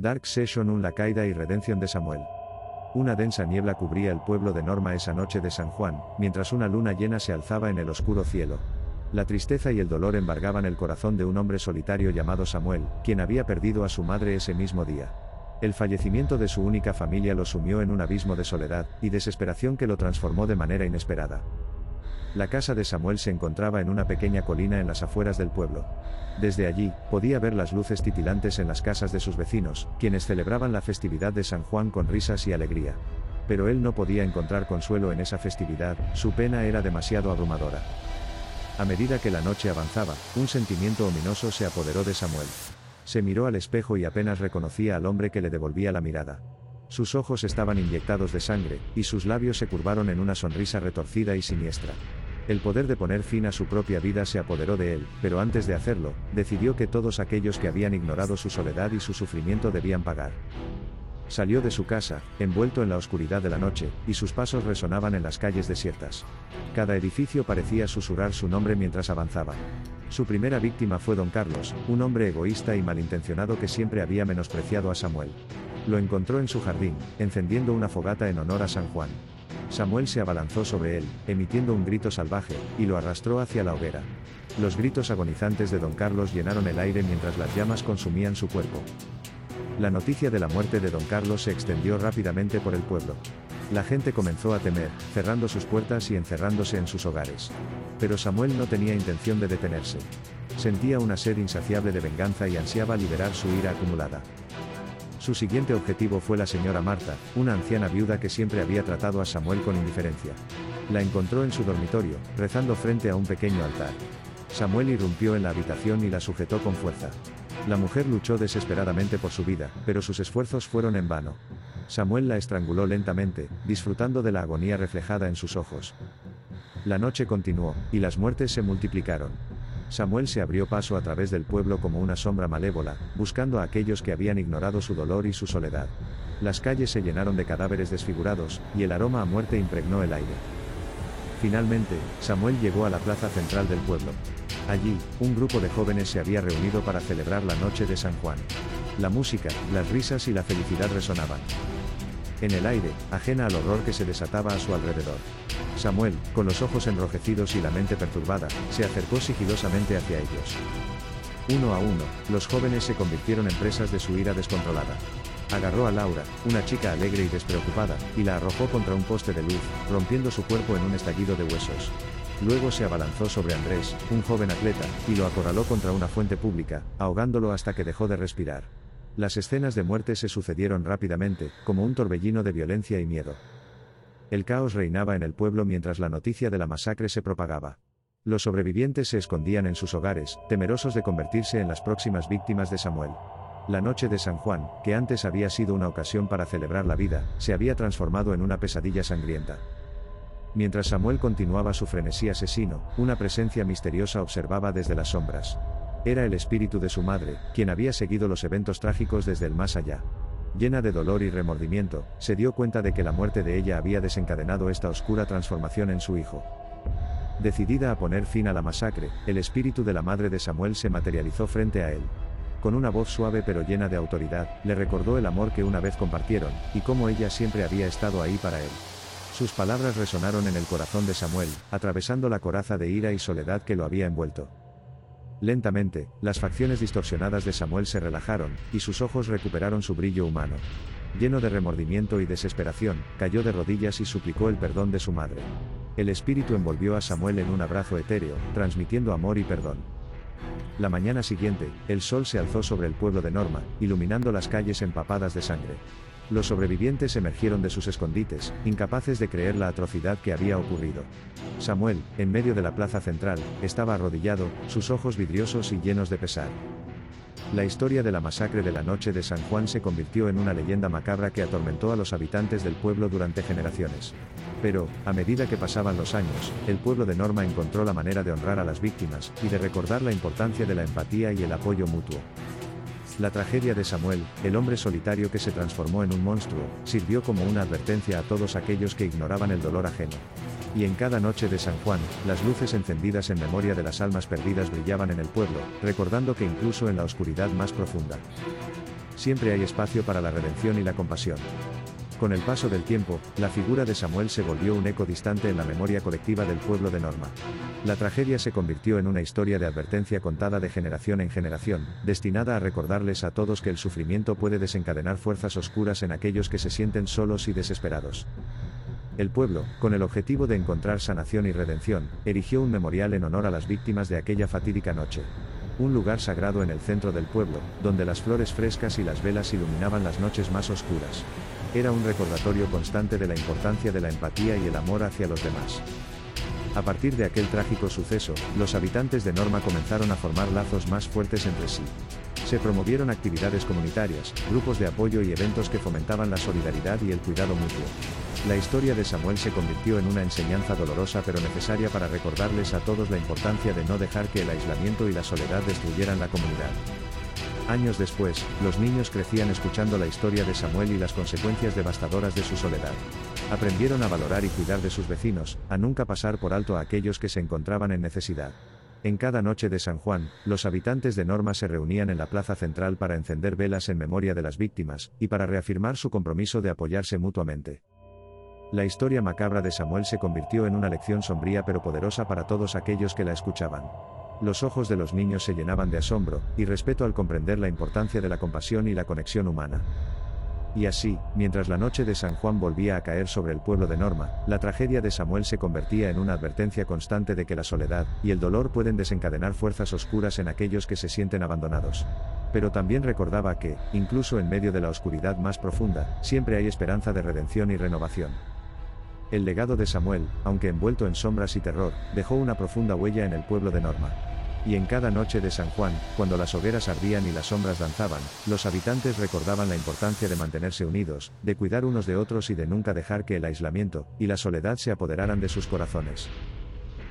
Dark Session 1 La caída y redención de Samuel. Una densa niebla cubría el pueblo de Norma esa noche de San Juan, mientras una luna llena se alzaba en el oscuro cielo. La tristeza y el dolor embargaban el corazón de un hombre solitario llamado Samuel, quien había perdido a su madre ese mismo día. El fallecimiento de su única familia lo sumió en un abismo de soledad y desesperación que lo transformó de manera inesperada. La casa de Samuel se encontraba en una pequeña colina en las afueras del pueblo. Desde allí, podía ver las luces titilantes en las casas de sus vecinos, quienes celebraban la festividad de San Juan con risas y alegría. Pero él no podía encontrar consuelo en esa festividad, su pena era demasiado abrumadora. A medida que la noche avanzaba, un sentimiento ominoso se apoderó de Samuel. Se miró al espejo y apenas reconocía al hombre que le devolvía la mirada. Sus ojos estaban inyectados de sangre, y sus labios se curvaron en una sonrisa retorcida y siniestra. El poder de poner fin a su propia vida se apoderó de él, pero antes de hacerlo, decidió que todos aquellos que habían ignorado su soledad y su sufrimiento debían pagar. Salió de su casa, envuelto en la oscuridad de la noche, y sus pasos resonaban en las calles desiertas. Cada edificio parecía susurrar su nombre mientras avanzaba. Su primera víctima fue don Carlos, un hombre egoísta y malintencionado que siempre había menospreciado a Samuel. Lo encontró en su jardín, encendiendo una fogata en honor a San Juan. Samuel se abalanzó sobre él, emitiendo un grito salvaje, y lo arrastró hacia la hoguera. Los gritos agonizantes de don Carlos llenaron el aire mientras las llamas consumían su cuerpo. La noticia de la muerte de don Carlos se extendió rápidamente por el pueblo. La gente comenzó a temer, cerrando sus puertas y encerrándose en sus hogares. Pero Samuel no tenía intención de detenerse. Sentía una sed insaciable de venganza y ansiaba liberar su ira acumulada. Su siguiente objetivo fue la señora Marta, una anciana viuda que siempre había tratado a Samuel con indiferencia. La encontró en su dormitorio, rezando frente a un pequeño altar. Samuel irrumpió en la habitación y la sujetó con fuerza. La mujer luchó desesperadamente por su vida, pero sus esfuerzos fueron en vano. Samuel la estranguló lentamente, disfrutando de la agonía reflejada en sus ojos. La noche continuó, y las muertes se multiplicaron. Samuel se abrió paso a través del pueblo como una sombra malévola, buscando a aquellos que habían ignorado su dolor y su soledad. Las calles se llenaron de cadáveres desfigurados, y el aroma a muerte impregnó el aire. Finalmente, Samuel llegó a la plaza central del pueblo. Allí, un grupo de jóvenes se había reunido para celebrar la noche de San Juan. La música, las risas y la felicidad resonaban. En el aire, ajena al horror que se desataba a su alrededor. Samuel, con los ojos enrojecidos y la mente perturbada, se acercó sigilosamente hacia ellos. Uno a uno, los jóvenes se convirtieron en presas de su ira descontrolada. Agarró a Laura, una chica alegre y despreocupada, y la arrojó contra un poste de luz, rompiendo su cuerpo en un estallido de huesos. Luego se abalanzó sobre Andrés, un joven atleta, y lo acorraló contra una fuente pública, ahogándolo hasta que dejó de respirar. Las escenas de muerte se sucedieron rápidamente, como un torbellino de violencia y miedo. El caos reinaba en el pueblo mientras la noticia de la masacre se propagaba. Los sobrevivientes se escondían en sus hogares, temerosos de convertirse en las próximas víctimas de Samuel. La noche de San Juan, que antes había sido una ocasión para celebrar la vida, se había transformado en una pesadilla sangrienta. Mientras Samuel continuaba su frenesí asesino, una presencia misteriosa observaba desde las sombras. Era el espíritu de su madre, quien había seguido los eventos trágicos desde el más allá. Llena de dolor y remordimiento, se dio cuenta de que la muerte de ella había desencadenado esta oscura transformación en su hijo. Decidida a poner fin a la masacre, el espíritu de la madre de Samuel se materializó frente a él. Con una voz suave pero llena de autoridad, le recordó el amor que una vez compartieron, y cómo ella siempre había estado ahí para él. Sus palabras resonaron en el corazón de Samuel, atravesando la coraza de ira y soledad que lo había envuelto. Lentamente, las facciones distorsionadas de Samuel se relajaron, y sus ojos recuperaron su brillo humano. Lleno de remordimiento y desesperación, cayó de rodillas y suplicó el perdón de su madre. El espíritu envolvió a Samuel en un abrazo etéreo, transmitiendo amor y perdón. La mañana siguiente, el sol se alzó sobre el pueblo de Norma, iluminando las calles empapadas de sangre. Los sobrevivientes emergieron de sus escondites, incapaces de creer la atrocidad que había ocurrido. Samuel, en medio de la plaza central, estaba arrodillado, sus ojos vidriosos y llenos de pesar. La historia de la masacre de la noche de San Juan se convirtió en una leyenda macabra que atormentó a los habitantes del pueblo durante generaciones. Pero, a medida que pasaban los años, el pueblo de Norma encontró la manera de honrar a las víctimas, y de recordar la importancia de la empatía y el apoyo mutuo. La tragedia de Samuel, el hombre solitario que se transformó en un monstruo, sirvió como una advertencia a todos aquellos que ignoraban el dolor ajeno. Y en cada noche de San Juan, las luces encendidas en memoria de las almas perdidas brillaban en el pueblo, recordando que incluso en la oscuridad más profunda, siempre hay espacio para la redención y la compasión. Con el paso del tiempo, la figura de Samuel se volvió un eco distante en la memoria colectiva del pueblo de Norma. La tragedia se convirtió en una historia de advertencia contada de generación en generación, destinada a recordarles a todos que el sufrimiento puede desencadenar fuerzas oscuras en aquellos que se sienten solos y desesperados. El pueblo, con el objetivo de encontrar sanación y redención, erigió un memorial en honor a las víctimas de aquella fatídica noche. Un lugar sagrado en el centro del pueblo, donde las flores frescas y las velas iluminaban las noches más oscuras. Era un recordatorio constante de la importancia de la empatía y el amor hacia los demás. A partir de aquel trágico suceso, los habitantes de Norma comenzaron a formar lazos más fuertes entre sí. Se promovieron actividades comunitarias, grupos de apoyo y eventos que fomentaban la solidaridad y el cuidado mutuo. La historia de Samuel se convirtió en una enseñanza dolorosa pero necesaria para recordarles a todos la importancia de no dejar que el aislamiento y la soledad destruyeran la comunidad. Años después, los niños crecían escuchando la historia de Samuel y las consecuencias devastadoras de su soledad. Aprendieron a valorar y cuidar de sus vecinos, a nunca pasar por alto a aquellos que se encontraban en necesidad. En cada noche de San Juan, los habitantes de Norma se reunían en la plaza central para encender velas en memoria de las víctimas, y para reafirmar su compromiso de apoyarse mutuamente. La historia macabra de Samuel se convirtió en una lección sombría pero poderosa para todos aquellos que la escuchaban. Los ojos de los niños se llenaban de asombro y respeto al comprender la importancia de la compasión y la conexión humana. Y así, mientras la noche de San Juan volvía a caer sobre el pueblo de Norma, la tragedia de Samuel se convertía en una advertencia constante de que la soledad y el dolor pueden desencadenar fuerzas oscuras en aquellos que se sienten abandonados. Pero también recordaba que, incluso en medio de la oscuridad más profunda, siempre hay esperanza de redención y renovación. El legado de Samuel, aunque envuelto en sombras y terror, dejó una profunda huella en el pueblo de Norma. Y en cada noche de San Juan, cuando las hogueras ardían y las sombras danzaban, los habitantes recordaban la importancia de mantenerse unidos, de cuidar unos de otros y de nunca dejar que el aislamiento y la soledad se apoderaran de sus corazones.